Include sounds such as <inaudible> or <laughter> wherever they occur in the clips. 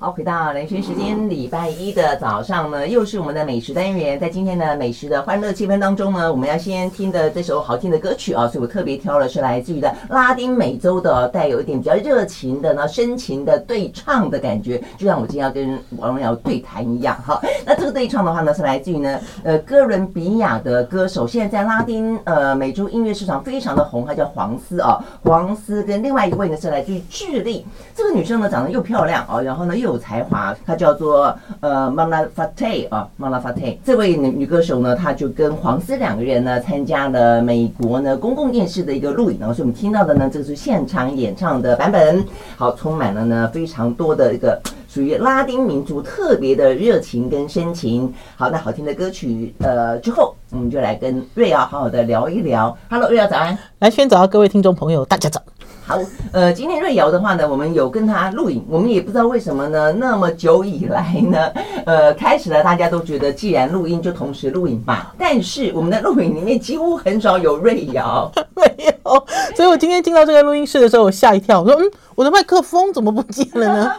好，回到人生时间，礼拜一的早上呢，又是我们的美食单元。在今天的美食的欢乐气氛当中呢，我们要先听的这首好听的歌曲啊，所以我特别挑了是来自于的拉丁美洲的，带有一点比较热情的呢，深情的对唱的感觉，就像我今天要跟王荣耀对谈一样。哈，那这个对唱的话呢，是来自于呢，呃，哥伦比亚的歌手，现在在拉丁呃美洲音乐市场非常的红，她叫黄丝啊，黄丝跟另外一位呢是来自于智利，这个女生呢长得又漂亮啊，然后呢又有才华，她叫做呃 Mona Fati 啊 Mona Fati 这位女女歌手呢，她就跟黄丝两个人呢参加了美国呢公共电视的一个录影，然后所以我们听到的呢，这是现场演唱的版本，好，充满了呢非常多的一个属于拉丁民族特别的热情跟深情。好，那好听的歌曲呃之后，我们就来跟瑞瑶好好的聊一聊。Hello，瑞瑶早安，来先早，各位听众朋友，大家早。好，呃，今天瑞瑶的话呢，我们有跟他录影，我们也不知道为什么呢，那么久以来呢，呃，开始了，大家都觉得既然录音就同时录影吧，但是我们的录影里面几乎很少有瑞瑶，<laughs> 没有，所以我今天进到这个录音室的时候，我吓一跳，我说，嗯，我的麦克风怎么不见了呢？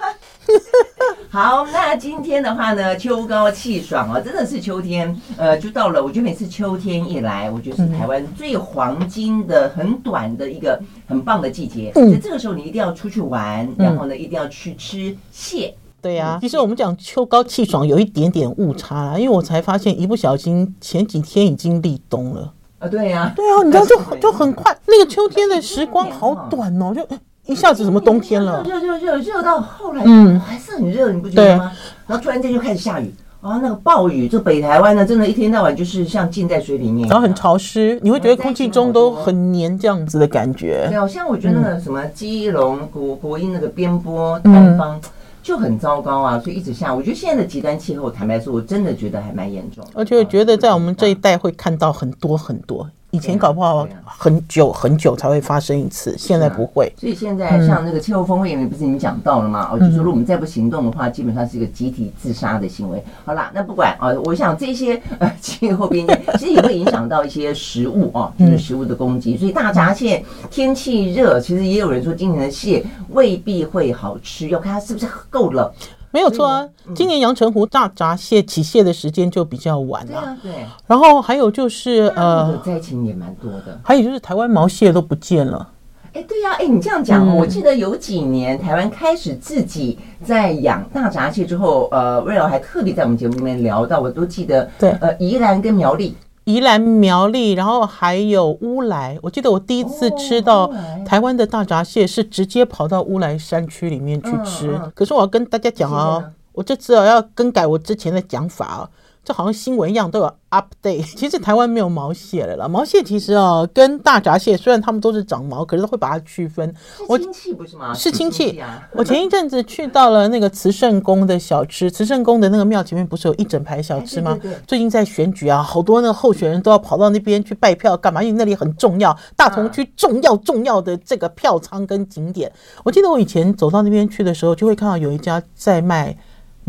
<laughs> 好，那今天的话呢，秋高气爽哦，真的是秋天，呃，就到了。我觉得每次秋天一来，我觉得是台湾最黄金的、很短的一个很棒的季节。所以这个时候你一定要出去玩，然后呢，一定要去吃蟹。对呀，其实我们讲秋高气爽有一点点误差啦，因为我才发现一不小心前几天已经立冬了啊。对呀，对啊，你知道就就很快，那个秋天的时光好短哦，就。一下子什么冬天了？热热热热到后来，嗯，还是很热，你不觉得吗？然后突然间就开始下雨啊，那个暴雨，就北台湾呢，真的，一天到晚就是像浸在水里面，然后很潮湿，你会觉得空气中都很黏这样子的感觉。对，像我觉得那个什么基隆、国国音那个边坡、南方就很糟糕啊，所以一直下。我觉得现在的极端气候，坦白说，我真的觉得还蛮严重，而且我觉得在我们这一代会看到很多很多。以前搞不好很久很久才会发生一次，现在不会。所以现在像那个气候峰会，也不是你讲到了吗？哦，就是说如果我们再不行动的话，基本上是一个集体自杀的行为。好啦，那不管啊，我想这些呃气候变迁其实也会影响到一些食物啊，就是食物的供给。所以大闸蟹天气热，其实也有人说今年的蟹未必会好吃，要看它是不是够冷。没有错啊，今年阳澄湖大闸蟹起蟹的时间就比较晚了。对啊，对。然后还有就是呃，灾情也蛮多的。还有就是台湾毛蟹都不见了。哎，对呀，哎，你这样讲，我记得有几年台湾开始自己在养大闸蟹之后，呃，瑞瑶还特别在我们节目里面聊到，我都记得。对。呃，宜兰跟苗栗。宜兰苗栗，然后还有乌来。我记得我第一次吃到台湾的大闸蟹，是直接跑到乌来山区里面去吃。可是我要跟大家讲哦，我这次要更改我之前的讲法哦。就好像新闻一样都有 update。<laughs> 其实台湾没有毛蟹了啦。毛蟹其实啊，跟大闸蟹虽然它们都是长毛，可是会把它区分。是亲戚不是吗？是亲戚。我前一阵子去到了那个慈圣宫的小吃，慈圣宫的那个庙前面不是有一整排小吃吗？对对对。最近在选举啊，好多那个候选人都要跑到那边去拜票干嘛？因为那里很重要，大同区重要重要的这个票仓跟景点。我记得我以前走到那边去的时候，就会看到有一家在卖。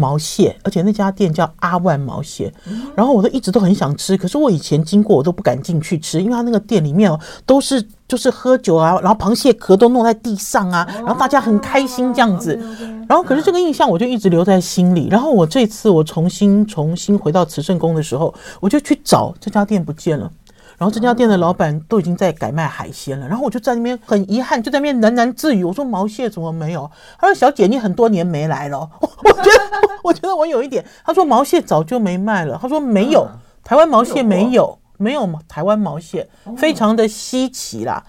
毛蟹，而且那家店叫阿万毛蟹，然后我都一直都很想吃，可是我以前经过我都不敢进去吃，因为他那个店里面哦都是就是喝酒啊，然后螃蟹壳都弄在地上啊，然后大家很开心这样子，然后可是这个印象我就一直留在心里，然后我这次我重新重新回到慈圣宫的时候，我就去找这家店不见了。然后这家店的老板都已经在改卖海鲜了，然后我就在那边很遗憾，就在那边喃喃自语：“我说毛蟹怎么没有？”他说：“小姐，你很多年没来了。<laughs> ”我我觉得，我觉得我有一点。他说：“毛蟹早就没卖了。”他说：“没有，台湾毛蟹没有。”没有台湾毛蟹，非常的稀奇啦。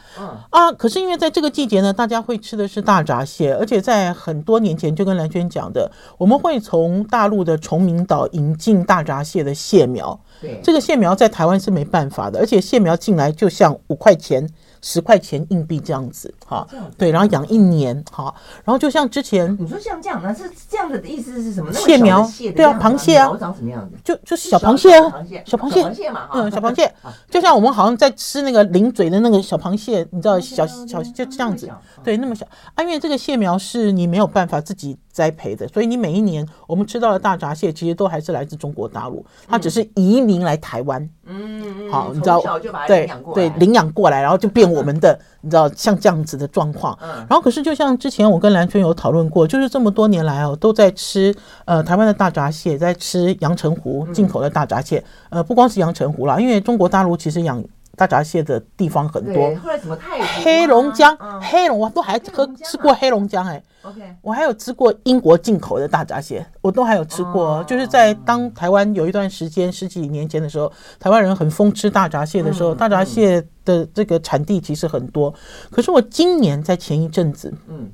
啊，可是因为在这个季节呢，大家会吃的是大闸蟹，而且在很多年前就跟蓝轩讲的，我们会从大陆的崇明岛引进大闸蟹的蟹苗。对，这个蟹苗在台湾是没办法的，而且蟹苗进来就像五块钱。十块钱硬币这样子，哈，对，然后养一年，哈，然后就像之前你说像这样，那是这样子的意思是什么？蟹苗，对啊，螃蟹啊，长什么样子？就就是小螃蟹啊，小螃蟹，小螃蟹。嘛，嗯，小螃蟹，<laughs> 就像我们好像在吃那个零嘴的那个小螃蟹，你知道，小小就这样子，对，那么小。啊，因为这个蟹苗是你没有办法自己栽培的，所以你每一年我们吃到的大闸蟹，其实都还是来自中国大陆，它只是移民来台湾。嗯嗯，好，你知道，对对，领养过来，然后就变我们的，你知道，像这样子的状况。嗯，然后可是就像之前我跟兰萱有讨论过，就是这么多年来哦，都在吃呃台湾的大闸蟹，在吃阳澄湖进口的大闸蟹。呃，不光是阳澄湖啦，因为中国大陆其实养。大闸蟹的地方很多，后来什么太黑龙江、嗯、黑龙我都还喝吃过黑龙江哎、欸、OK，我还有吃过英国进口的大闸蟹，我都还有吃过。哦、就是在当台湾有一段时间十几年前的时候，台湾人很疯吃大闸蟹的时候，嗯、大闸蟹的这个产地其实很多。嗯、可是我今年在前一阵子，嗯，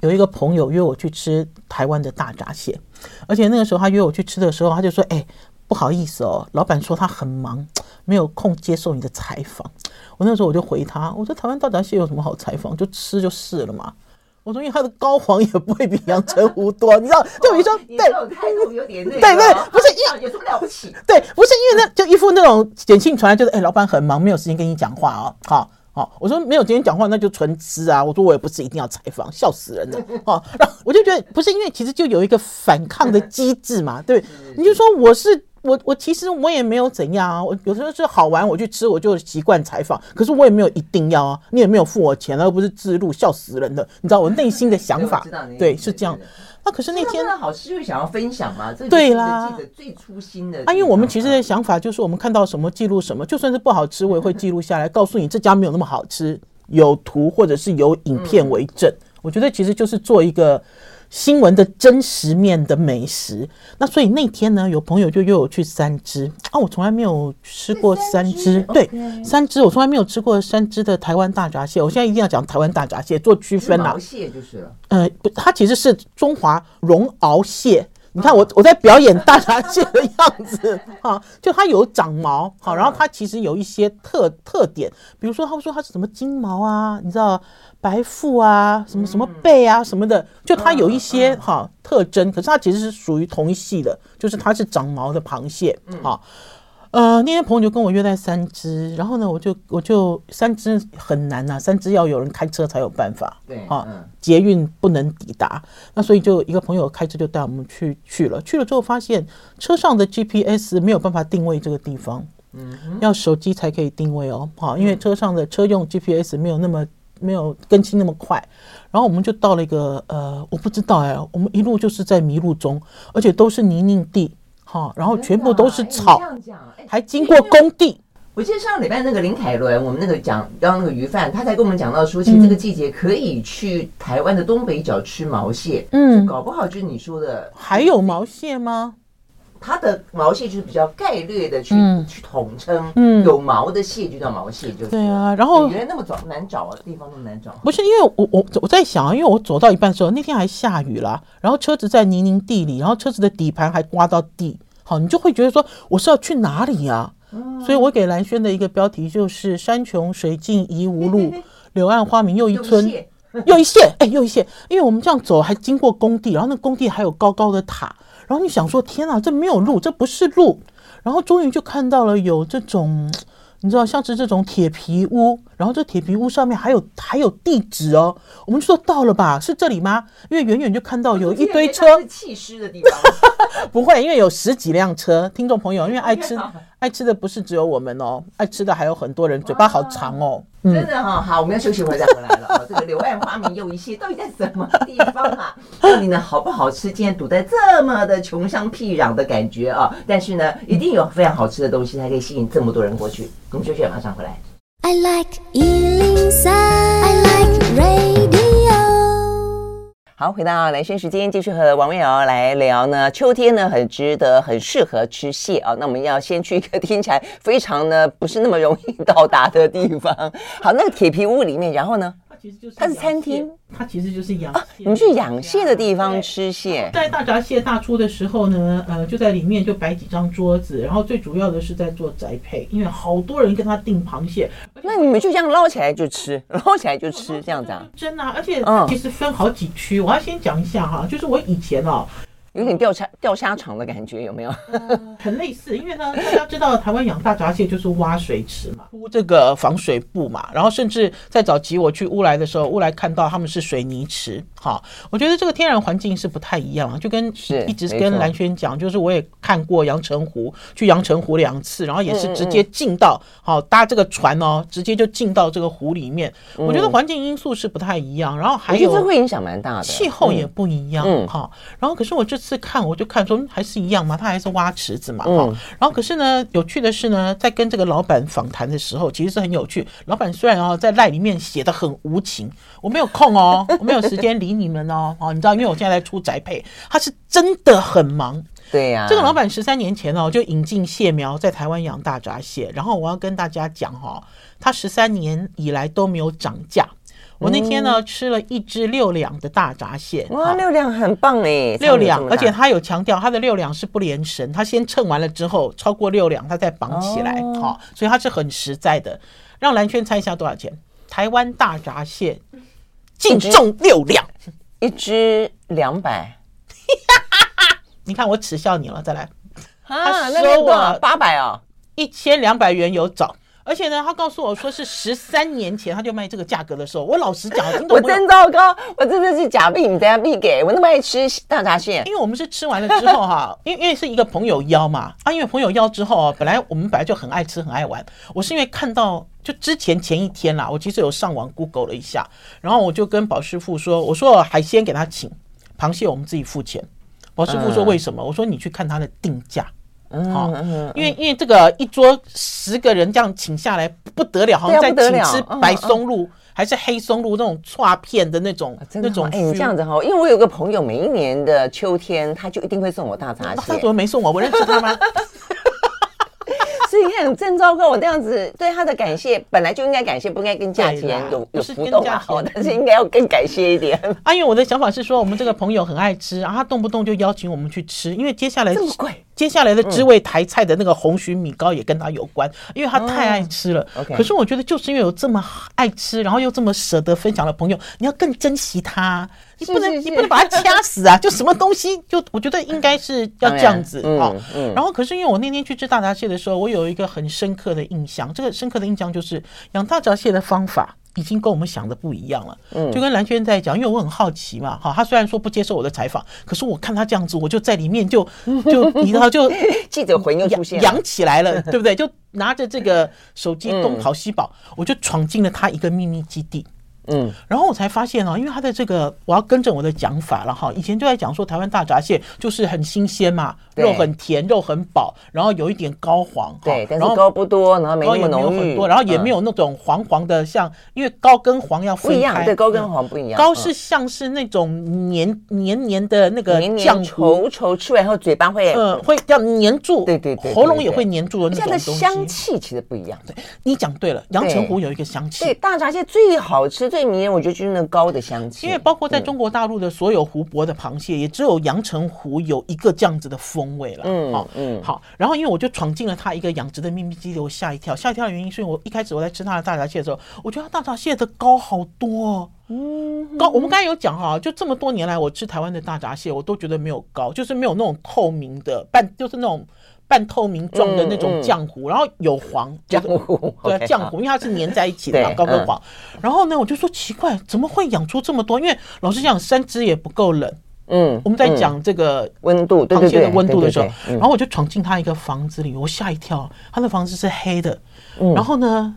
有一个朋友约我去吃台湾的大闸蟹，而且那个时候他约我去吃的时候，他就说：“哎、欸，不好意思哦，老板说他很忙。”没有空接受你的采访，我那时候我就回他，我说台湾大闸蟹有什么好采访？就吃就是了嘛。我说因为它的高黄也不会比阳澄湖多，你知道？就比如说，对，态度有点对对，不是因为有什么了不起？对，不是因为那就一副那种简讯传来，就是哎，老板很忙，没有时间跟你讲话哦。好，好，我说没有时间讲话，那就纯吃啊。我说我也不是一定要采访，笑死人了。<laughs> 哦，然后我就觉得不是因为其实就有一个反抗的机制嘛，对，你就说我是。我我其实我也没有怎样啊，我有时候是好玩，我去吃，我就习惯采访。可是我也没有一定要啊，你也没有付我钱，而不是自录，笑死人的。你知道我内心的想法，对，是这样。那可是那天好吃就想要分享嘛，对啦，记者最初心的。啊，因为我们其实的想法就是，我们看到什么记录什么，就算是不好吃，我也会记录下来，告诉你这家没有那么好吃，有图或者是有影片为证。我觉得其实就是做一个。新闻的真实面的美食，那所以那天呢，有朋友就约我去三芝。啊，我从来没有吃过三芝，对，三芝我从来没有吃过三芝的台湾大闸蟹，我现在一定要讲台湾大闸蟹做区分啦，啊蟹就是了，呃，不，它其实是中华绒螯蟹。你看我我在表演大闸蟹的样子啊，就它有长毛，好，然后它其实有一些特特点，比如说他们说它是什么金毛啊，你知道白腹啊，什么什么背啊什么的，就它有一些哈特征，可是它其实是属于同一系的，就是它是长毛的螃蟹，好。呃，那天朋友就跟我约在三芝，然后呢，我就我就三芝很难呐、啊，三芝要有人开车才有办法，对，啊，捷运不能抵达，那所以就一个朋友开车就带我们去去了，去了之后发现车上的 GPS 没有办法定位这个地方，嗯，要手机才可以定位哦，好，因为车上的车用 GPS 没有那么没有更新那么快，然后我们就到了一个呃，我不知道哎，我们一路就是在迷路中，而且都是泥泞地。好，然后全部都是草，还经过工地。我记得上礼拜那个林凯伦，我们那个讲刚刚那个鱼贩，他才跟我们讲到说，其实这个季节可以去台湾的东北角吃毛蟹。嗯，搞不好就是你说的。还有毛蟹吗？它的毛蟹就是比较概略的去去统称，嗯，有毛的蟹就叫毛蟹，就是对啊。然后原来那么找难找啊，地方那么难找。不是因为我我我在想啊，因为我走到一半的时候，那天还下雨了，然后车子在泥泞地里，然后车子的底盘还刮到地。好，你就会觉得说我是要去哪里呀？所以我给蓝轩的一个标题就是“山穷水尽疑无路，柳暗花明又一村，<laughs> 又一线，哎，又一线。因为我们这样走还经过工地，然后那工地还有高高的塔，然后你想说天哪，这没有路，这不是路。然后终于就看到了有这种。你知道，像是这种铁皮屋，然后这铁皮屋上面还有还有地址哦。我们就说到了吧，是这里吗？因为远远就看到有一堆车，是弃尸的地方。<laughs> 不会，因为有十几辆车。听众朋友，因为爱吃爱吃的不是只有我们哦，爱吃的还有很多人，嘴巴好长哦。真的哈，好，我们要休息会再回来了啊。这个柳暗花明又一线，到底在什么地方啊？<laughs> 到底呢好不好吃？今天堵在这么的穷乡僻壤的感觉啊，但是呢，一定有非常好吃的东西才可以吸引这么多人过去。我们休息，马上回来。I like 103, I like radio。好，回到男生时间，继续和王薇瑶来聊呢。秋天呢，很值得，很适合吃蟹啊。那我们要先去一个听起来非常呢不是那么容易到达的地方。好，那个铁皮屋里面，然后呢？其实就是它是餐厅，它其实就是养啊。你去养蟹的地方吃蟹，在大闸蟹大出的时候呢，呃，就在里面就摆几张桌子，然后最主要的是在做宅配，因为好多人跟他订螃蟹。那你们就这样捞起来就吃，捞起来就吃这样子啊？真的，而且其实分好几区，我要先讲一下哈，就是我以前哦。有点钓虾钓虾场的感觉，有没有？呃、很类似，因为呢，大家知道台湾养大闸蟹就是挖水池嘛，铺这个防水布嘛，然后甚至在早期我去乌来的时候，乌来看到他们是水泥池。好，我觉得这个天然环境是不太一样，就跟一直跟蓝轩讲，就是我也看过阳澄湖，去阳澄湖两次，然后也是直接进到好搭这个船哦，直接就进到这个湖里面。我觉得环境因素是不太一样，然后还有这会影响蛮大的，气候也不一样哈。然后可是我这次看，我就看说还是一样嘛，他还是挖池子嘛哈。然后可是呢，有趣的是呢，在跟这个老板访谈的时候，其实是很有趣。老板虽然哦在赖里面写的很无情，我没有空哦，我没有时间理你们哦。哦，你知道，因为我现在在出宅配，他是真的很忙。对呀，这个老板十三年前哦就引进蟹苗在台湾养大闸蟹，然后我要跟大家讲哈，他十三年以来都没有涨价。我那天呢、嗯、吃了一只六两的大闸蟹，哇，六两很棒哎，六两，而且他有强调他的六两是不连绳，他先称完了之后超过六两他再绑起来，好、哦，所以他是很实在的。让蓝圈猜一下多少钱？台湾大闸蟹净重六两，<laughs> 一只两百。<laughs> 你看我耻笑你了，再来，他收我八百哦，一千两百元有找。而且呢，他告诉我说是十三年前他就卖这个价格的时候，我老实讲，<laughs> 我真糟糕，我真的是假币，你等下币给我那么爱吃大闸蟹，因为我们是吃完了之后哈，<laughs> 因为因为是一个朋友邀嘛啊，因为朋友邀之后啊，本来我们本来就很爱吃很爱玩，我是因为看到就之前前一天啦，我其实有上网 Google 了一下，然后我就跟宝师傅说，我说海鲜给他请，螃蟹我们自己付钱，宝师傅说为什么？我说你去看他的定价。好，因为因为这个一桌十个人这样请下来不得了，好像在请吃白松露还是黑松露那种串片的那种那种。哎，你这样子哈，因为我有个朋友，每一年的秋天他就一定会送我大闸蟹。他怎么没送我？我认识他吗？<laughs> 所以你看，真糟糕！我这样子对他的感谢，本来就应该感谢，不应该跟价钱有有浮动啊。好，但是应该要更感谢一点。<laughs> 啊，因为我的想法是说，我们这个朋友很爱吃，然后他动不动就邀请我们去吃，因为接下来这么贵。接下来的知味台菜的那个红蟳米糕也跟他有关，因为他太爱吃了。可是我觉得就是因为有这么爱吃，然后又这么舍得分享的朋友，你要更珍惜他。你不能你不能把他掐死啊！<laughs> 就什么东西，就我觉得应该是要这样子啊。然后可是因为我那天去吃大闸蟹的时候，我有一个很深刻的印象，这个深刻的印象就是养大闸蟹的方法。已经跟我们想的不一样了，嗯，就跟蓝轩在讲，因为我很好奇嘛，哈，他虽然说不接受我的采访，可是我看他这样子，我就在里面就就 <laughs> 你知道就记者魂又出现，扬起来了，<laughs> 对不对？就拿着这个手机东跑西跑，我就闯进了他一个秘密基地。嗯，然后我才发现哦，因为他的这个，我要跟着我的讲法了哈。以前就在讲说，台湾大闸蟹就是很新鲜嘛，肉很甜，肉很饱，然后有一点膏黄，对，但是膏不多，然后没那么浓郁，然后也没有那种黄黄的，像因为膏跟黄要分开，不一样，对，膏跟黄不一样，膏是像是那种黏黏黏的那个酱稠稠，吃完后嘴巴会嗯会要黏住，对对对，喉咙也会黏住的那种东西。香气其实不一样，对，你讲对了，阳澄湖有一个香气，对，大闸蟹最好吃。最迷人，我觉得就是那膏的香气。因为包括在中国大陆的所有湖泊的螃蟹，也只有阳澄湖有一个这样子的风味了。嗯，好，嗯，好。然后因为我就闯进了他一个养殖的秘密基地，我吓一跳。吓一跳的原因是因为我一开始我在吃他的大闸蟹的时候，我觉得他大闸蟹的膏好多哦。嗯，膏。我们刚才有讲哈，就这么多年来我吃台湾的大闸蟹，我都觉得没有膏，就是没有那种透明的半，就是那种。半透明状的那种浆糊，然后有黄浆糊，对，浆糊，因为它是粘在一起的嘛，高跟黄。然后呢，我就说奇怪，怎么会养出这么多？因为老实讲，三只也不够冷。嗯，我们在讲这个温度，螃蟹的温度的时候，然后我就闯进他一个房子里，我吓一跳，他的房子是黑的。然后呢，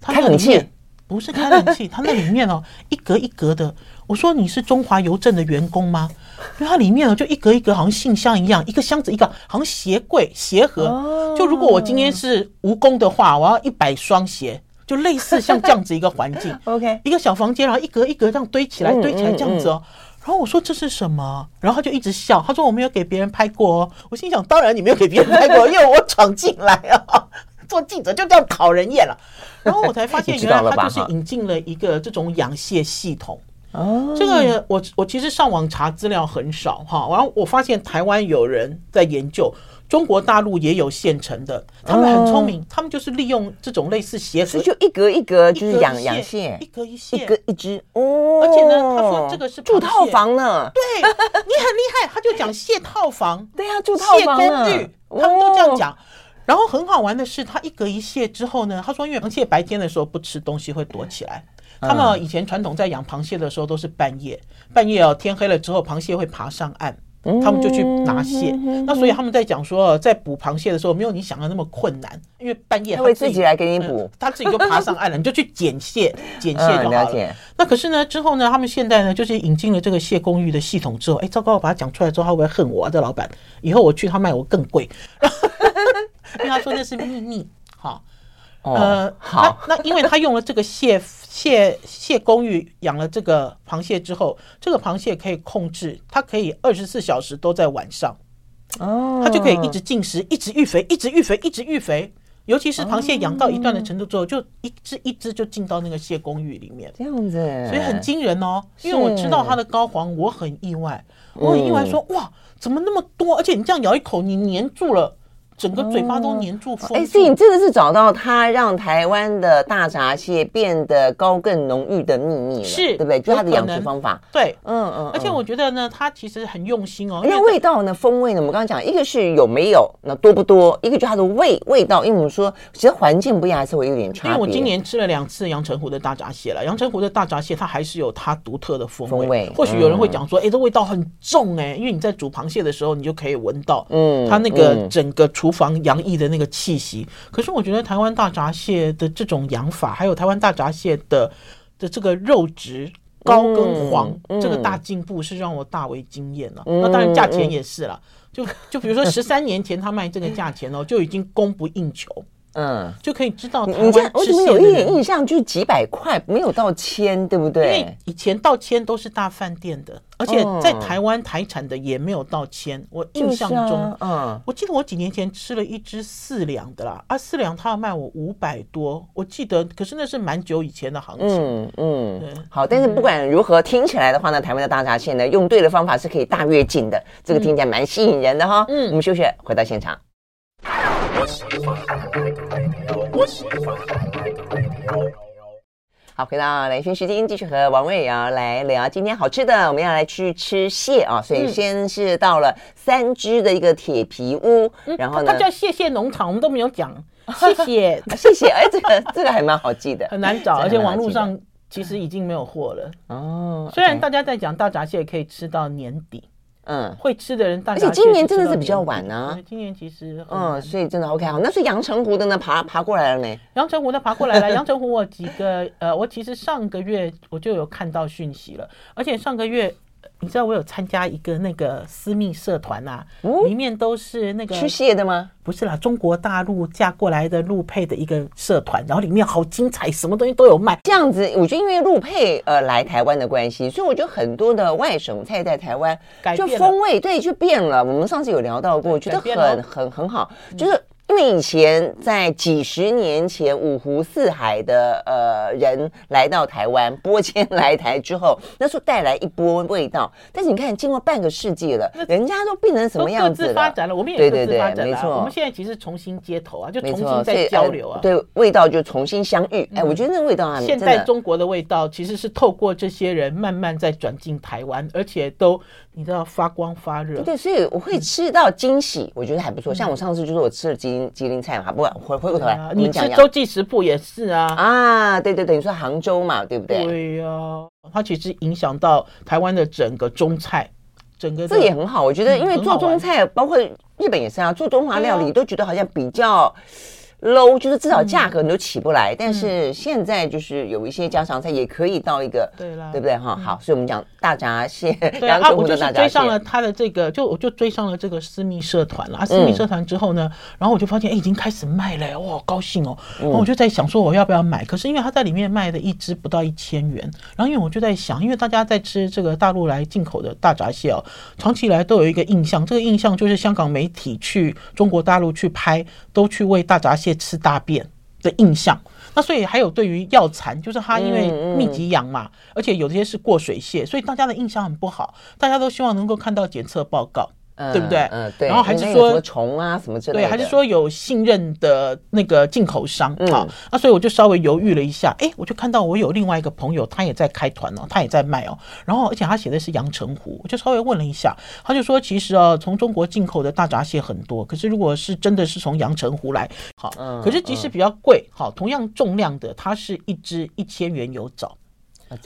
开冷气。不是开冷气，<laughs> 它那里面哦，一格一格的。我说，你是中华邮政的员工吗？因为它里面哦，就一格一格，好像信箱一样，一个箱子一个，好像鞋柜鞋盒。就如果我今天是蜈蚣的话，我要一百双鞋，就类似像这样子一个环境。<laughs> OK，一个小房间，然后一格一格这样堆起来，堆起来这样子哦。然后我说这是什么？然后他就一直笑，他说我没有给别人拍过哦。我心想，当然你没有给别人拍过，<laughs> 因为我闯进来啊。做记者就这样讨人厌了，然后我才发现 <laughs> 原来他就是引进了一个这种养蟹系统，哦，这个我我其实上网查资料很少哈，然后我发现台湾有人在研究。中国大陆也有现成的，他们很聪明，哦、他们就是利用这种类似鞋盒，就一格一格就是养养蟹，一格一蟹，一格一只哦。而且呢，他说这个是住套房呢。对，你很厉害，他就讲蟹套房。<laughs> 对呀、啊，住套房公寓，他们都这样讲。哦、然后很好玩的是，他一隔一蟹之后呢，他说因为螃蟹白天的时候不吃东西会躲起来，嗯、他们以前传统在养螃蟹的时候都是半夜，半夜哦天黑了之后，螃蟹会爬上岸。他们就去拿蟹，那所以他们在讲说，在捕螃蟹的时候没有你想的那么困难，因为半夜他会自己来给你捕，他自己就爬上岸了，<laughs> 你就去捡蟹，捡蟹就好了。那可是呢，之后呢，他们现在呢，就是引进了这个蟹公寓的系统之后，哎，糟糕，我把它讲出来之后，他会不会恨我啊？这老板，以后我去他卖我更贵，<laughs> 因为他说那是秘密，好。呃，好，那那因为他用了这个蟹蟹蟹公寓养了这个螃蟹之后，这个螃蟹可以控制，它可以二十四小时都在晚上，哦，它就可以一直进食，一直育肥，一直育肥，一直育肥。尤其是螃蟹养到一段的程度之后，就一只一只就进到那个蟹公寓里面，这样子，所以很惊人哦。因为我知道它的膏黄，我很意外，我很意外说哇，怎么那么多？而且你这样咬一口，你粘住了。整个嘴巴都黏住，哎，所以你真的是找到它让台湾的大闸蟹变得高更浓郁的秘密了，是对不对？就它的养殖方法，对，嗯嗯。而且我觉得呢，它其实很用心哦。那味道呢？风味呢？我们刚刚讲，一个是有没有，那多不多？一个就是它的味味道，因为我们说其实环境不一样，还是会有点差别。因为我今年吃了两次阳澄湖的大闸蟹了，阳澄湖的大闸蟹它还是有它独特的风味。或许有人会讲说，哎，这味道很重哎，因为你在煮螃蟹的时候，你就可以闻到，嗯，它那个整个厨房洋溢的。那个气息，可是我觉得台湾大闸蟹的这种养法，还有台湾大闸蟹的的这个肉质高跟黄，嗯嗯、这个大进步是让我大为惊艳了。嗯、那当然价钱也是了，就就比如说十三年前他卖这个价钱哦，就已经供不应求。嗯，就可以知道台湾。我怎么有一点印象，就是几百块，没有到千，对不对？因为以前到千都是大饭店的，而且在台湾台产的也没有到千。我印象中，嗯，我记得我几年前吃了一只四两的啦，啊，四两他要卖我五百多，我记得，可是那是蛮久以前的行情。嗯嗯，好，但是不管如何，听起来的话呢，台湾的大闸蟹呢，用对的方法是可以大跃进的，这个听起来蛮吸引人的哈。嗯，我们休息，回到现场。好，回到兰萱时间，继续和王瑞瑶来聊今天好吃的。我们要来去吃蟹啊，所以先是到了三芝的一个铁皮屋，嗯、然后呢，它叫蟹蟹农场，我们都没有讲。<laughs> 谢谢，谢谢。哎，这个这个还蛮好记的，很难找，而且网络上其实已经没有货了。哦，虽然大家在讲大闸蟹可以吃到年底。嗯，会吃的人大，而且今年真的是比较晚呢。今年其实，嗯，所以真的 OK 好。那是阳澄湖的呢，爬爬过来了没？阳澄湖的爬过来了。<laughs> 阳澄湖我几个呃，我其实上个月我就有看到讯息了，而且上个月。你知道我有参加一个那个私密社团呐、啊，嗯、里面都是那个吃蟹的吗？不是啦，中国大陆嫁过来的陆配的一个社团，然后里面好精彩，什么东西都有卖。这样子，我觉得因为陆配呃来台湾的关系，所以我觉得很多的外省菜在台湾就风味对就变了。我们上次有聊到过，我觉得很很很好，就是。因为以前在几十年前，五湖四海的呃人来到台湾，播迁来台之后，那时候带来一波味道。但是你看，经过半个世纪了，人家都变成什么样子了？各自发展了，我们也各自发展了。没错，我们现在其实重新接头啊，就重新在交流啊，对，味道就重新相遇。哎，我觉得那个味道啊，现在中国的味道其实是透过这些人慢慢在转进台湾，而且都你知道发光发热。对，所以我会吃到惊喜，我觉得还不错。像我上次就是我吃了吉林菜嘛，不管回回过头来，你吃周记食铺也是啊啊，对对对，你说杭州嘛，对不对？对呀，它其实影响到台湾的整个中菜，整个这也很好。我觉得，因为做中菜，包括日本也是啊，做中华料理都觉得好像比较。Low 就是至少价格你都起不来，但是现在就是有一些家常菜也可以到一个，对啦，对不对哈？好，所以我们讲大闸蟹，对啊，<laughs> 我就是追上了他的这个，就我就追上了这个私密社团了。啊私密社团之后呢，然后我就发现哎，已经开始卖了，哇，高兴哦！然后我就在想说我要不要买，可是因为他在里面卖的一只不到一千元，然后因为我就在想，因为大家在吃这个大陆来进口的大闸蟹哦，长期以来都有一个印象，这个印象就是香港媒体去中国大陆去拍，都去为大闸蟹。吃大便的印象，那所以还有对于药残，就是它因为密集养嘛，而且有些是过水蟹，所以大家的印象很不好，大家都希望能够看到检测报告。嗯、对不对？嗯，对。然后还是说虫啊什么之类的。对，还是说有信任的那个进口商啊？那所以我就稍微犹豫了一下，哎，我就看到我有另外一个朋友，他也在开团哦，他也在卖哦。然后而且他写的是阳澄湖，我就稍微问了一下，他就说其实啊，从中国进口的大闸蟹很多，可是如果是真的是从阳澄湖来，好，可是即使比较贵，好，同样重量的，它是一只一千元有找。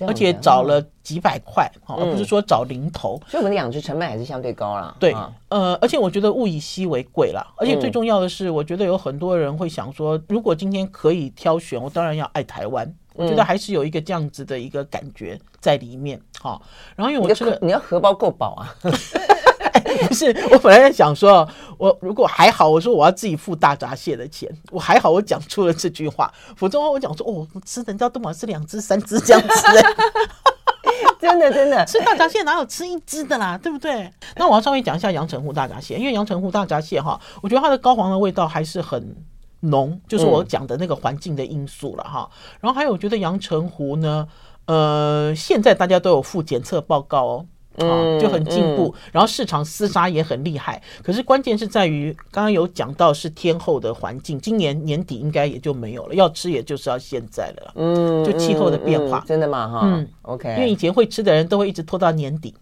而且找了几百块，而不是说找零头，所以我们的养殖成本还是相对高了。对，呃，而且我觉得物以稀为贵啦。而且最重要的是，我觉得有很多人会想说，如果今天可以挑选，我当然要爱台湾。我觉得还是有一个这样子的一个感觉在里面。好，然后因为我觉得你要荷包够饱啊。<laughs> 不是，我本来在想说，我如果还好，我说我要自己付大闸蟹的钱，我还好，我讲出了这句话。否则我讲说，哦，我吃人家都嘛是两只、三只这样子，<laughs> 真的真的吃大闸蟹哪有吃一只的啦，对不对？那我要稍微讲一下阳澄湖大闸蟹，因为阳澄湖大闸蟹哈，我觉得它的膏黄的味道还是很浓，就是我讲的那个环境的因素了哈。然后还有，我觉得阳澄湖呢，呃，现在大家都有附检测报告哦。嗯，就很进步，然后市场厮杀也很厉害。可是关键是在于，刚刚有讲到是天后的环境，今年年底应该也就没有了，要吃也就是要现在了。嗯，就气候的变化，真的吗？哈，嗯，OK。因为以前会吃的人都会一直拖到年底。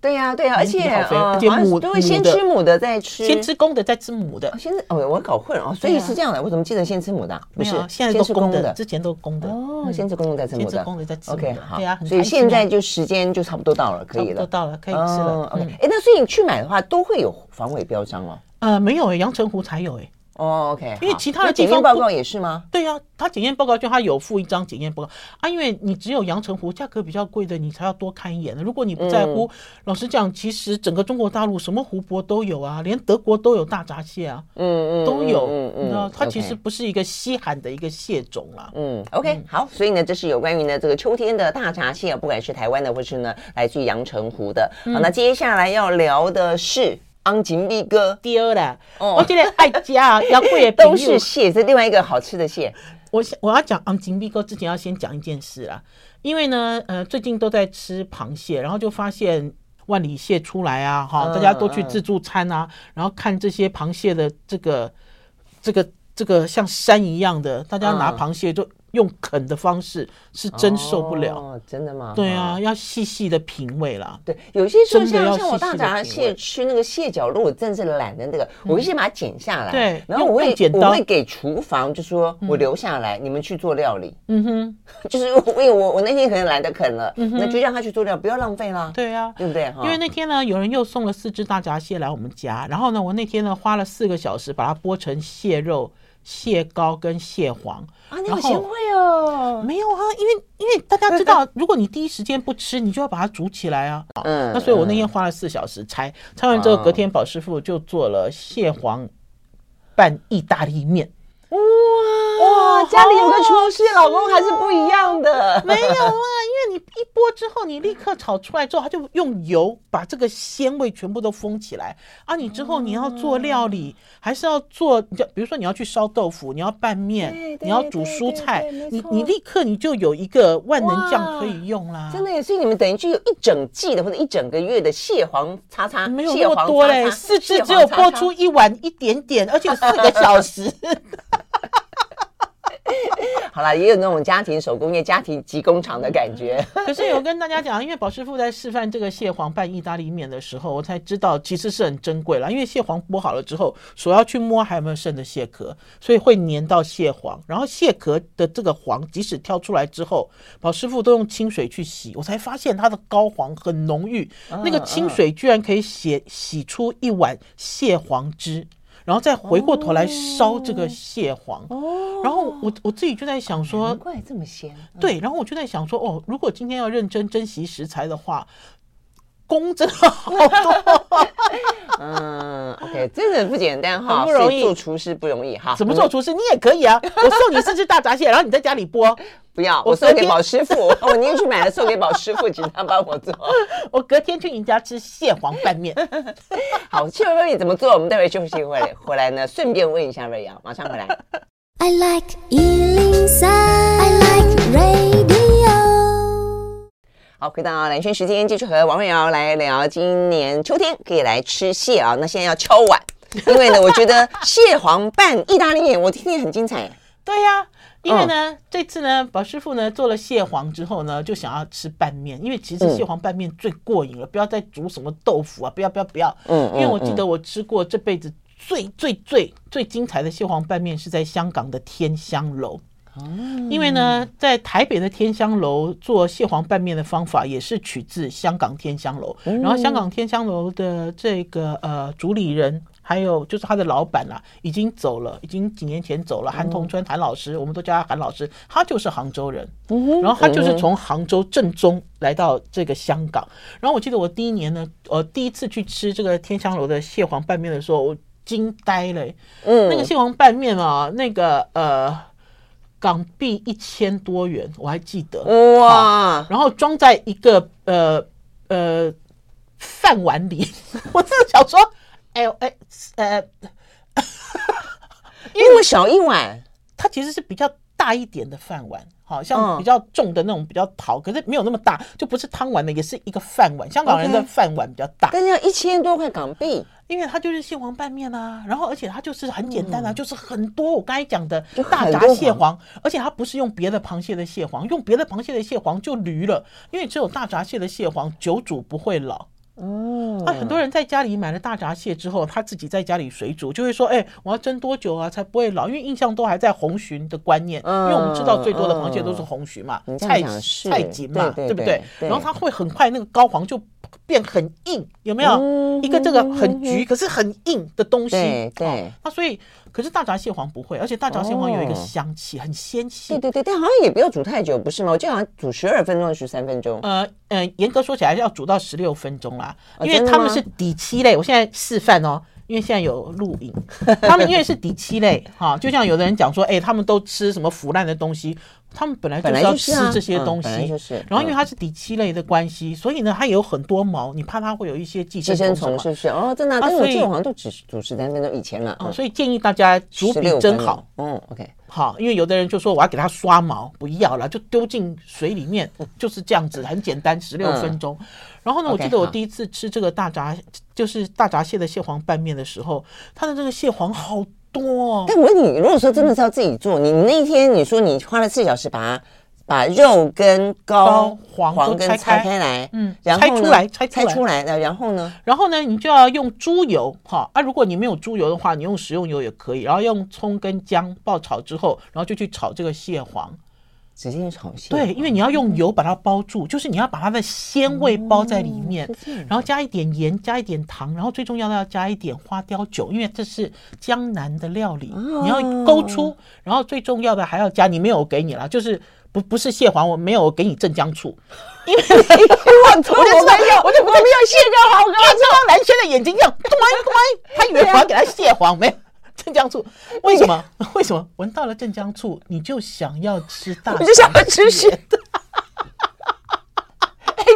对呀，对呀，而且而且母都会先吃母的再吃，先吃公的再吃母的。先吃哦，我搞混了，所以是这样的。我怎么记得先吃母的？不是，现在都是公的，之前都公的。哦，先吃公的再吃母的。先吃公的再吃母的。OK，好。对呀，所以现在就时间就差不多到了，可以了。都到了，可以吃了。OK，哎，那所以你去买的话，都会有防伪标章哦？呃，没有诶，阳澄湖才有诶。哦，OK，因为其他的检验报告也是吗？对呀，他检验报告就他有附一张检验报告啊，因为你只有阳澄湖价格比较贵的，你才要多看一眼的。如果你不在乎，老实讲，其实整个中国大陆什么湖泊都有啊，连德国都有大闸蟹啊，嗯嗯，都有，你知道，它其实不是一个稀罕的一个蟹种啊。嗯，OK，好，所以呢，这是有关于呢这个秋天的大闸蟹，不管是台湾的或是呢来自于阳澄湖的。好，那接下来要聊的是。昂金碧哥，第二啦，我今天爱加要贵的都是蟹，是另外一个好吃的蟹。我想我要讲昂金碧哥之前要先讲一件事啦，因为呢，呃，最近都在吃螃蟹，然后就发现万里蟹出来啊，哈，大家都去自助餐啊，然后看这些螃蟹的这个这个这个像山一样的，大家拿螃蟹就。用啃的方式是真受不了，哦，真的吗？对啊，要细细的品味啦。对，有些时候像像我大闸蟹吃那个蟹脚肉，我真是懒得那个，我会先把它剪下来，对，然后我会我会给厨房，就说我留下来，你们去做料理。嗯哼，<laughs> 就是因为我我那天可能懒得啃了，那就让他去做料，不要浪费了。对啊，对不对？因为那天呢，有人又送了四只大闸蟹来我们家，然后呢，我那天呢花了四个小时把它剥成蟹肉。蟹膏跟蟹黄啊，你好贤惠哦！没有啊，因为因为大家知道，<laughs> 如果你第一时间不吃，你就要把它煮起来啊。嗯，那所以我那天花了四小时拆，拆完之后，隔天宝师傅就做了蟹黄拌意大利面。哇哇，家里有个厨师，老公还是不一样的。没有啊，因为你一剥之后，你立刻炒出来之后，他就用油把这个鲜味全部都封起来啊。你之后你要做料理，还是要做，就比如说你要去烧豆腐，你要拌面，你要煮蔬菜，你你立刻你就有一个万能酱可以用啦。真的也是，你们等于就有一整季的或者一整个月的蟹黄叉叉，没有那么多嘞，四只只有剥出一碗一点点，而且四个小时。<laughs> <laughs> 好了，也有那种家庭手工业、家庭级工厂的感觉。<laughs> 可是有跟大家讲，因为宝师傅在示范这个蟹黄拌意大利面的时候，我才知道其实是很珍贵了。因为蟹黄剥好了之后，手要去摸还有没有剩的蟹壳，所以会粘到蟹黄。然后蟹壳的这个黄，即使挑出来之后，宝师傅都用清水去洗，我才发现它的膏黄很浓郁，那个清水居然可以洗洗出一碗蟹黄汁。然后再回过头来烧这个蟹黄，哦、然后我我自己就在想说，难怪这么鲜。对，然后我就在想说，哦，如果今天要认真珍惜食材的话，工真的好多。<laughs> 嗯，OK，真的不简单哈，不容易做厨师不容易哈。怎么做厨师？你也可以啊，我送你四只大闸蟹，然后你在家里剥。<laughs> 不要，我送给宝师傅。<laughs> 我宁愿去买了送给宝师傅，请他帮我做。我隔天去你家吃蟹黄拌面。好，蟹黄拌面怎么做。我们待会休息会回来呢，顺便问一下瑞瑶，马上回来。I like 103, 好，回到兰萱时间，继续和王瑞瑶来聊今年秋天可以来吃蟹啊。那现在要敲碗，因为呢，我觉得蟹黄拌意大利面，我听听很精彩。对呀、啊，因为呢，嗯、这次呢，宝师傅呢做了蟹黄之后呢，就想要吃拌面，因为其实蟹黄拌面最过瘾了，嗯、不要再煮什么豆腐啊，不要不要不要。嗯，因为我记得我吃过这辈子最最最最精彩的蟹黄拌面是在香港的天香楼。嗯，因为呢，在台北的天香楼做蟹黄拌面的方法也是取自香港天香楼，然后香港天香楼的这个呃主理人。还有就是他的老板啦、啊，已经走了，已经几年前走了。韩同春，韩老师，我们都叫他韩老师，他就是杭州人，然后他就是从杭州正宗来到这个香港。然后我记得我第一年呢，呃，第一次去吃这个天香楼的蟹黄拌面的时候，我惊呆了。嗯，那个蟹黄拌面啊，那个呃港币一千多元，我还记得哇。然后装在一个呃呃饭碗里，<laughs> 我真的想说。哎呦哎，呃，<laughs> 因为小一碗，它其实是比较大一点的饭碗，好像比较重的那种比较陶，可是没有那么大，就不是汤碗的，也是一个饭碗。香港人的饭碗比较大，但是要一千多块港币，因为它就是蟹黄拌面啊，然后而且它就是很简单啊，就是很多我刚才讲的大闸蟹黄，而且它不是用别的螃蟹的蟹黄，用别的螃蟹的蟹黄就驴了，因为只有大闸蟹的蟹黄久煮不会老。哦，啊，很多人在家里买了大闸蟹之后，他自己在家里水煮，就会说，哎，我要蒸多久啊，才不会老？因为印象都还在红鲟的观念，因为我们知道最多的螃蟹都是红鲟嘛，菜菜锦嘛，对不对？然后它会很快那个膏黄就变很硬，有没有？一个这个很橘可是很硬的东西，对，那所以。可是大闸蟹黄不会，而且大闸蟹黄有一个香气，很鲜气。对对对，但好像也不要煮太久，不是吗？我就好像煮十二分钟、十三分钟。呃呃，严格说起来要煮到十六分钟啦，因为他们是底漆类。我现在示范哦，因为现在有录影，他们因为是底漆类，哈，就像有的人讲说，哎，他们都吃什么腐烂的东西。他们本来就是要吃这些东西，然后因为它是底栖类的关系，所以呢，它也有很多毛，你怕它会有一些寄生虫，是不是？哦，真的，所以我好像都只煮十三分钟以前了，所以建议大家煮比蒸好。嗯，OK，好，因为有的人就说我要给它刷毛，不要了，就丢进水里面，就是这样子，很简单，十六分钟。然后呢，我记得我第一次吃这个大闸，就是大闸蟹的蟹黄拌面的时候，它的这个蟹黄好。多，但我问你，如果说真的是要自己做，你那天你说你花了四小时把它把肉跟膏黄跟拆开来，嗯，然后拆出来，拆拆出来，然后呢，然后呢，你就要用猪油哈啊，如果你没有猪油的话，你用食用油也可以，然后用葱跟姜爆炒之后，然后就去炒这个蟹黄。直接炒蟹，对，因为你要用油把它包住，就是你要把它的鲜味包在里面，然后加一点盐，加一点糖，然后最重要的要加一点花雕酒，因为这是江南的料理，你要勾出，然后最重要的还要加，你没有给你了，就是不不是蟹黄，我没有给你镇江醋，因为 <laughs> 我我就没有，我就没有蟹就好，你知道兰萱的眼睛这样，<laughs> 他以为我要给他蟹黄没有？镇江醋，为什么？<laughs> 为什么闻到了镇江醋，你就想要吃大？你就想要吃咸的。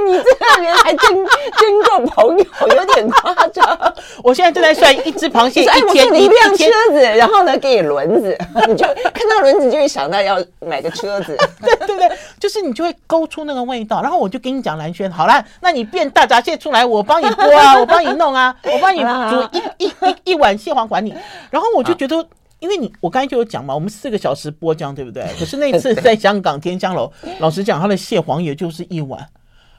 哎，你这个人还真真够朋友，有点夸张。我现在正在算一只螃蟹 <laughs> 一天一辆车子，然后呢给你轮子，你就 <laughs> 看到轮子就会想到要买个车子，对对对，就是你就会勾出那个味道。然后我就跟你讲，蓝轩，好了，那你变大闸蟹出来，我帮你剥啊，<laughs> 我帮你弄啊，我帮你煮一一一一碗蟹黄管你。然后我就觉得，因为你我刚才就有讲嘛，我们四个小时播这样，对不对？可是那次在香港天香楼，老实讲，它的蟹黄也就是一碗。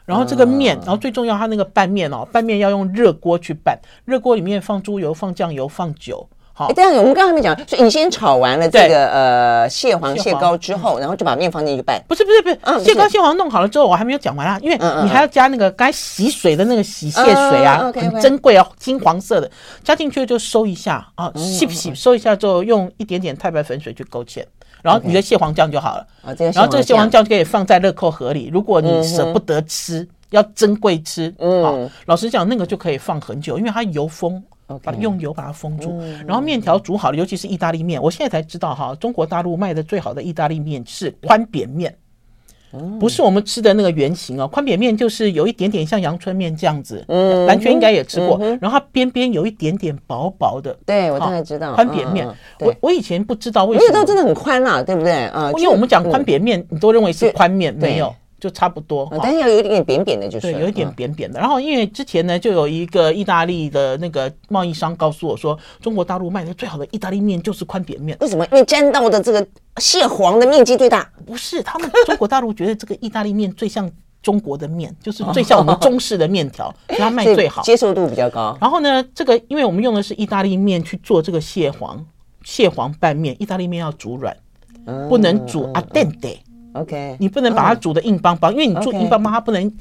然后这个面，然后最重要，它那个拌面哦，拌面要用热锅去拌，热锅里面放猪油、放酱油、放酒。好，这样我们刚才没讲，所以你先炒完了这个呃蟹黄、蟹膏之后，然后就把面放进去拌。不是不是不是，蟹膏、蟹黄弄好了之后，我还没有讲完啊，因为你还要加那个该洗水的那个洗蟹水啊，很珍贵啊，金黄色的，加进去就收一下啊，洗不洗？收一下之后，用一点点太白粉水去勾芡。然后你的蟹黄酱就好了，然后这个蟹黄酱。就可以放在乐扣盒里。如果你舍不得吃，要珍贵吃，嗯，老实讲，那个就可以放很久，因为它油封，把它用油把它封住。然后面条煮好了，尤其是意大利面，我现在才知道哈，中国大陆卖的最好的意大利面是宽扁面，不是我们吃的那个圆形哦。宽扁面就是有一点点像阳春面这样子，嗯蓝圈应该也吃过。嗯然后它边边有一点点薄薄的，对我大概知道宽扁面。我我以前不知道为因什么，因为都真的很宽啦，对不对？啊，因为我们讲宽扁面，你都认为是宽面，没有，就差不多。但是要有一点点扁扁的，就是对，有一点嗯扁扁的。然后因为之前呢，就有一个意大利的那个贸易商告诉我说，中国大陆卖的最好的意大利面就是宽扁面。为什么？因为沾到的这个蟹黄的面积最大。不是，他们中国大陆觉得这个意大利面最像中国的面，<laughs> 就是最像我们中式的面条，所以它卖最好。接受度比较高。然后呢，这个因为我们用的是意大利面去做这个蟹黄蟹黄拌面，意大利面要煮软，嗯不能煮 al dente，OK，你不能把它煮的硬邦邦，因为你做硬邦邦，它不能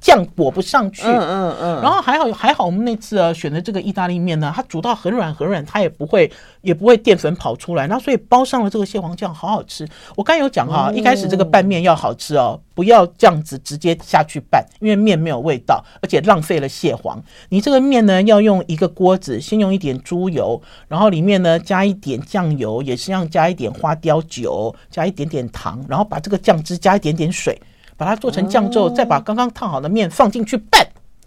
酱裹不上去。嗯嗯嗯，然后还好还好，我们那次啊选的这个意大利面呢，它煮到很软很软，它也不会也不会淀粉跑出来，然后所以包上了这个蟹黄酱，好好吃。我刚有讲哈，一开始这个拌面要好吃哦，不要这样子直接下去拌，因为面没有味道，而且浪费了蟹黄。你这个面呢，要用一个锅子，先用一点猪油，然后里面呢加一点酱油，也是要加一点花雕酒，加一点点糖，然后把这个酱汁加一点点水。把它做成酱之后，再把刚刚烫好的面放进去拌，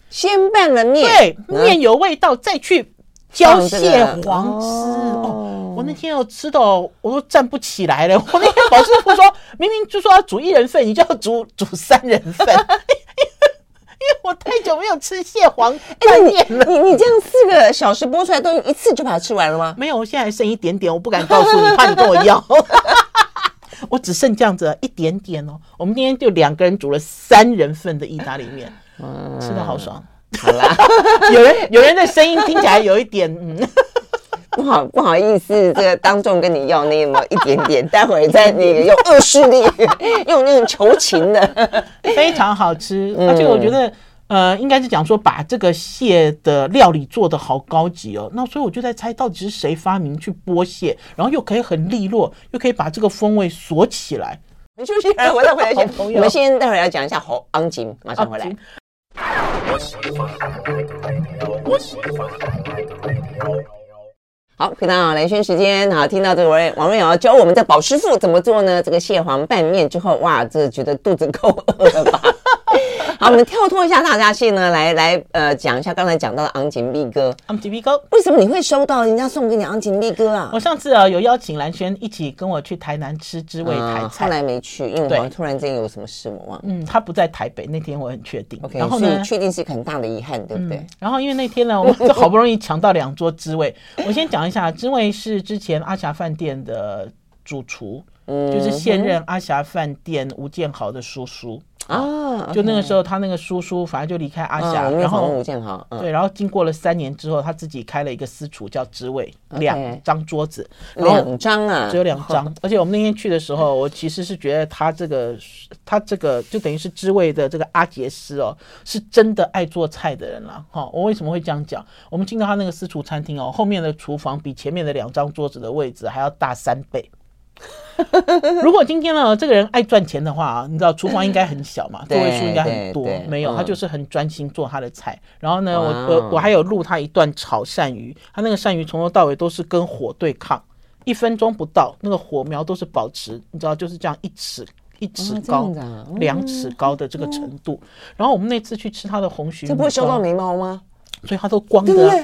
先拌了面，对，嗯面有味道，再去浇蟹黄丝。哦哦，我那天要吃到我都站不起来了。<laughs> 我那天老师傅说，明明就说要煮一人份，你就要煮煮三人份，<laughs> 因为我太久没有吃蟹黄拌面了。你你这样四个小时播出来，都一次就把它吃完了吗？没有，我现在还剩一点点，我不敢告诉你，怕你跟我要。<laughs> 我只剩这样子一点点哦。我们今天就两个人煮了三人份的意大利面，吃的好爽。好啦，<laughs> 有人有人的声音听起来有一点嗯，<laughs> 不好不好意思，这个当众跟你要那么一点点，<laughs> 待会儿再那个用恶势力，用那种求情的，非常好吃，而且我觉得。呃，应该是讲说把这个蟹的料理做得好高级哦，那所以我就在猜到底是谁发明去剥蟹，然后又可以很利落，又可以把这个风味锁起来。你休息，我再回来讲。我们先待会儿要讲一下好昂金，马上回来。<laughs> 好，回到兰萱时间，好，听到这个王王瑞瑶教我们的宝师傅怎么做呢？这个蟹黄拌面之后，哇，这个觉得肚子够饿了吧？<laughs> <laughs> 好，我们跳脱一下大家戏呢，来来呃讲一下刚才讲到的昂锦碧哥，昂锦碧哥，为什么你会收到人家送给你昂锦碧哥啊我？上次啊有邀请蓝轩一起跟我去台南吃知味台菜，来没去，因为突然间有什么事，我忘了。嗯，他不在台北那天我很确定。OK，然后呢，确定是很大的遗憾，对不对？嗯，然后因为那天呢，我们就好不容易抢到两桌知味。我先讲一下，知味是之前阿霞饭店的主厨，嗯就是现任阿霞饭店吴建豪的叔叔。啊，就那个时候，他那个叔叔反正就离开阿霞，然后吴建豪，嗯对，然后经过了三年之后，他自己开了一个私厨，叫知味，两张桌子，两张啊，只有两张，<laughs> 而且我们那天去的时候，我其实是觉得他这个，他这个就等于是知味的这个阿杰斯哦，是真的爱做菜的人啦。哈，我为什么会这样讲？我们进到他那个私厨餐厅哦，后面的厨房比前面的两张桌子的位置还要大三倍。<laughs> 如果今天呢，这个人爱赚钱的话啊，你知道厨房应该很小嘛，座位数应该很多没有，嗯他就是很专心做他的菜。然后呢，我我我还有录他一段炒鳝鱼，他那个鳝鱼从头到尾都是跟火对抗，一分钟不到，那个火苗都是保持，你知道就是这样一尺一尺高两尺高的这个程度。然后我们那次去吃他的红鲟，这不会烧到眉毛吗？所以他都光的啊，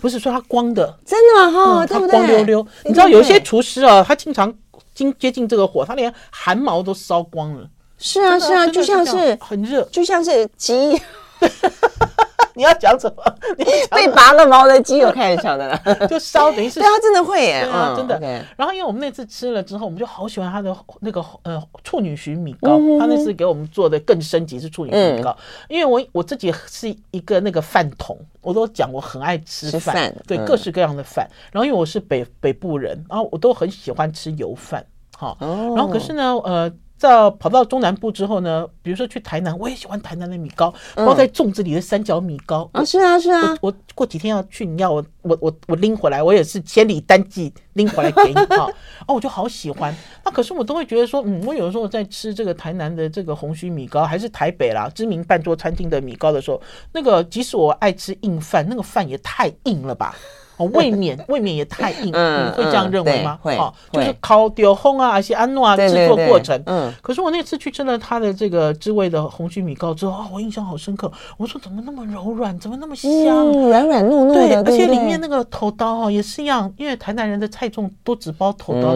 不是说他光的，真的？哈，嗯，它对不对？光溜溜。你知道有一些厨师啊，他经常经接近这个火，他连汗毛都烧光了。是啊是啊，就像是很热。就像是鸡 <laughs> 你要讲什么？<laughs> 你被拔了毛的鸡，我开玩笑的啦。<laughs> 就烧，等于是对啊，真的会耶，真的。然后因为我们那次吃了之后，我们就好喜欢他的那个呃处女蟳米糕。嗯他那次给我们做的更升级是处女蟳米糕，因为我我自己是一个那个饭桶，我都讲我很爱吃饭，对嗯各式各样的饭。然后因为我是北北部人，然后我都很喜欢吃油饭，哈。哦然后可是呢，呃。在跑到中南部之后呢，比如说去台南，我也喜欢台南的米糕，包在粽子里的三角米糕。啊，是啊是啊，我我过几天要去，你要我我我我拎回来，我也是千里单寄拎回来给你哈。<laughs> 哦，我就好喜欢。那可是我都会觉得说，嗯，我有的时候在吃这个台南的这个红须米糕，还是台北啦知名半桌餐厅的米糕的时候，那个即使我爱吃硬饭，那个饭也太硬了吧。哦，未免 <laughs> 未免也太硬，嗯你会这样认为吗？会哦，就是烤丢烘啊，而且安诺啊制作过程，嗯可是我那次去吃了他的这个滋味的红曲米糕之后，啊，我印象好深刻。我说怎么那么柔软，怎么那么香？嗯，软软糯糯对，而且里面那个头刀哦也是一样，因为台南人的菜种都只包头刀，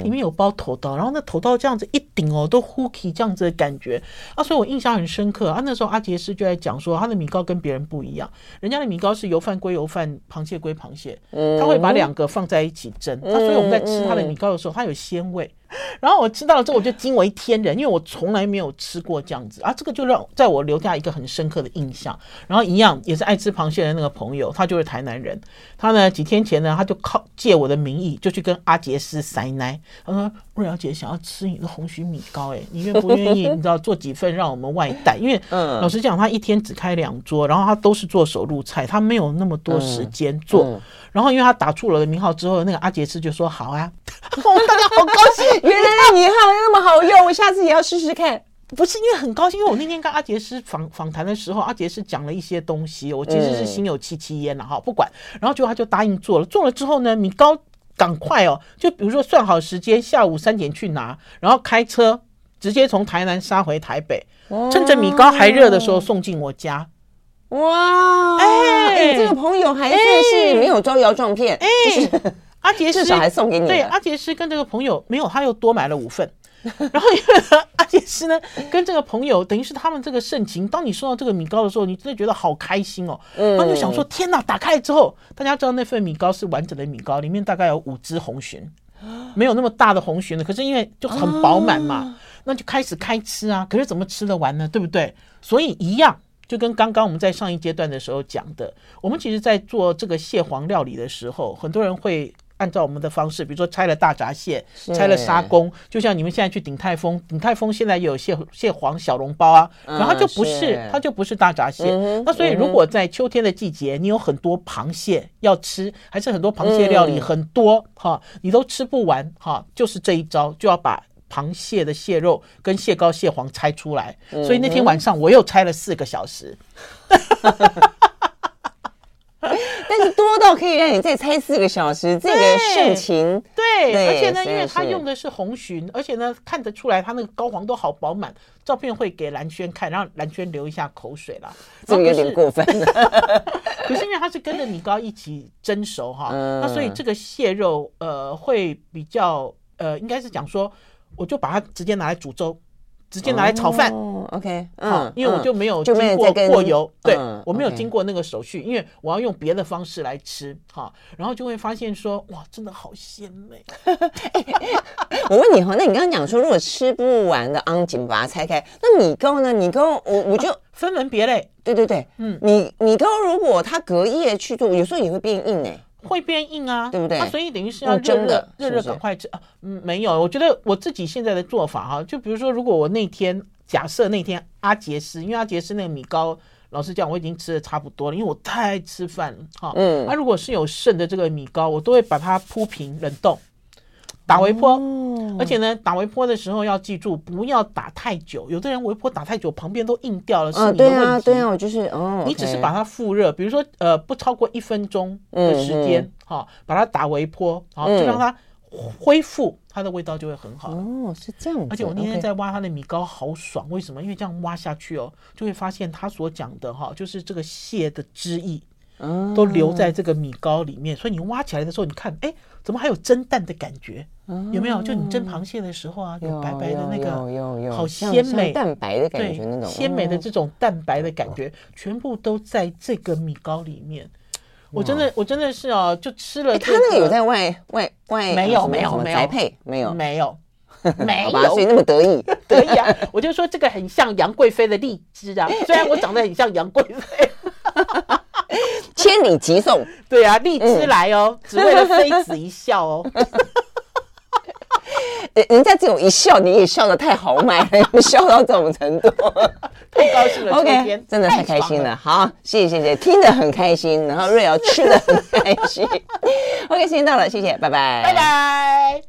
里面有包头刀，然后那头刀这样子一顶哦，都呼起这样子的感觉啊，所以我印象很深刻啊。那时候阿杰师就在讲说，他的米糕跟别人不一样，人家的米糕是油饭归油饭，螃蟹归螃蟹，他会把两个放在一起蒸，他所以我们在吃他的米糕的时候，它有鲜味。<laughs> 然后我吃到了之后，我就惊为天人，因为我从来没有吃过这样子啊，这个就让在我留下一个很深刻的印象。然后一样也是爱吃螃蟹的那个朋友，他就是台南人，他呢几天前呢，他就靠借我的名义就去跟阿杰斯塞奶，他说瑞瑶姐想要吃你的红曲米糕，哎，你愿不愿意？你知道做几份让我们外带？因为老实讲，他一天只开两桌，然后他都是做手入菜，他没有那么多时间做。然后因为他打出了我的名号之后，那个阿杰斯就说好啊，<laughs> 我们大家好高兴。原来那米号那么好用，我下次也要试试看。不是因为很高兴，因为我那天跟阿杰师访访谈的时候，阿杰师讲了一些东西，我其实是心有戚戚焉了哈，不管。然后结果他就答应做了，做了之后呢，米糕赶快哦，就比如说算好时间，下午三点去拿，然后开车直接从台南杀回台北，趁着米糕还热的时候送进我家。哇，哎，你这个朋友还算是没有招摇撞骗，哎，就是阿杰师至少还送给你。对，阿杰师跟这个朋友没有，他又多买了五份。然后因为阿杰师呢，跟这个朋友等于是他们这个盛情。当你收到这个米糕的时候，你真的觉得好开心哦。然后就想说，天哪！打开之后，大家知道那份米糕是完整的米糕，里面大概有五只红鲟，没有那么大的红鲟的。可是因为就很饱满嘛，那就开始开吃啊。可是怎么吃得完呢？对不对？所以一样，就跟刚刚我们在上一阶段的时候讲的，我们其实在做这个蟹黄料理的时候，很多人会。按照我们的方式，比如说拆了大闸蟹，拆了沙公，就像你们现在去鼎泰丰，鼎泰丰现在有蟹蟹黄小笼包啊，然后它就不是，它就不是大闸蟹。那所以如果在秋天的季节，你有很多螃蟹要吃，还是很多螃蟹料理很多哈，你都吃不完哈，就是这一招，就要把螃蟹的蟹肉跟蟹膏、蟹黄拆出来。所以那天晚上我又拆了四个小时。<laughs> 但是多到可以让你再猜四个小时，这个盛情对，对，而且呢，因为他用的是红鲟，而且呢看得出来他那个膏黄都好饱满，照片会给蓝轩看，让蓝轩流一下口水啦。这个有点过分了。<laughs> 可是因为它是跟着米糕一起蒸熟哈，那所以这个蟹肉呃会比较呃应该是讲说，我就把它直接拿来煮粥。直接拿来炒饭、oh,，OK，好，因为我就没有经过过油，对、嗯、我没有经过那个手续，因为我要用别的方式来吃，哈，然后就会发现说，哇，真的好鲜美。<laughs> 我问你哈，那你刚刚讲说，如果吃不完的昂锦把它拆开，那米糕呢？米糕我我就、啊、分门别类，对对对，嗯，米米糕如果它隔夜去做，有时候也会变硬哎、欸。会变硬啊，对不对？啊、所以等于是要热热热热赶快吃啊。嗯，没有，我觉得我自己现在的做法哈，就比如说，如果我那天假设那天阿杰斯，因为阿杰斯那个米糕，老实讲我已经吃的差不多了，因为我太爱吃饭了哈。嗯，那、啊、如果是有剩的这个米糕，我都会把它铺平冷冻。打微波，哦、而且呢，打微波的时候要记住不要打太久。有的人微波打太久，旁边都硬掉了，是你的问题。对啊，对啊，我就是哦，你只是把它复热，比如说呃，不超过一分钟的时间，哈、把它打微波，好，就让它恢复它的味道就会很好。哦，是这样。而且我那天在挖它的米糕，好爽。为什么？因为这样挖下去哦，就会发现它所讲的哈，就是这个蟹的汁液。都留在这个米糕里面，所以你挖起来的时候，你看，哎，怎么还有蒸蛋的感觉？有没有？就你蒸螃蟹的时候啊，有白白的那个，好鲜美蛋白的感觉，那种鲜美的这种蛋白的感觉，全部都在这个米糕里面。我真的，我真的是哦，就吃了。他那个有在外外外没有没有没有宅配没有没有 <laughs> 没有，所以那么得意得意啊！我就说这个很像杨贵妃的荔枝啊，虽然我长得很像杨贵妃。<laughs> <laughs> 千里急送，对啊，荔枝来哦，嗯、只为了妃子一笑哦。<laughs> 人人家只有一笑，你也笑得太豪迈了，<laughs> 你笑到这种程度，太高兴了。OK，真的太开心了。好，谢谢谢谢，听得很开心，然后瑞瑶吃的很开心。OK，时间到了，谢谢，拜拜，拜拜。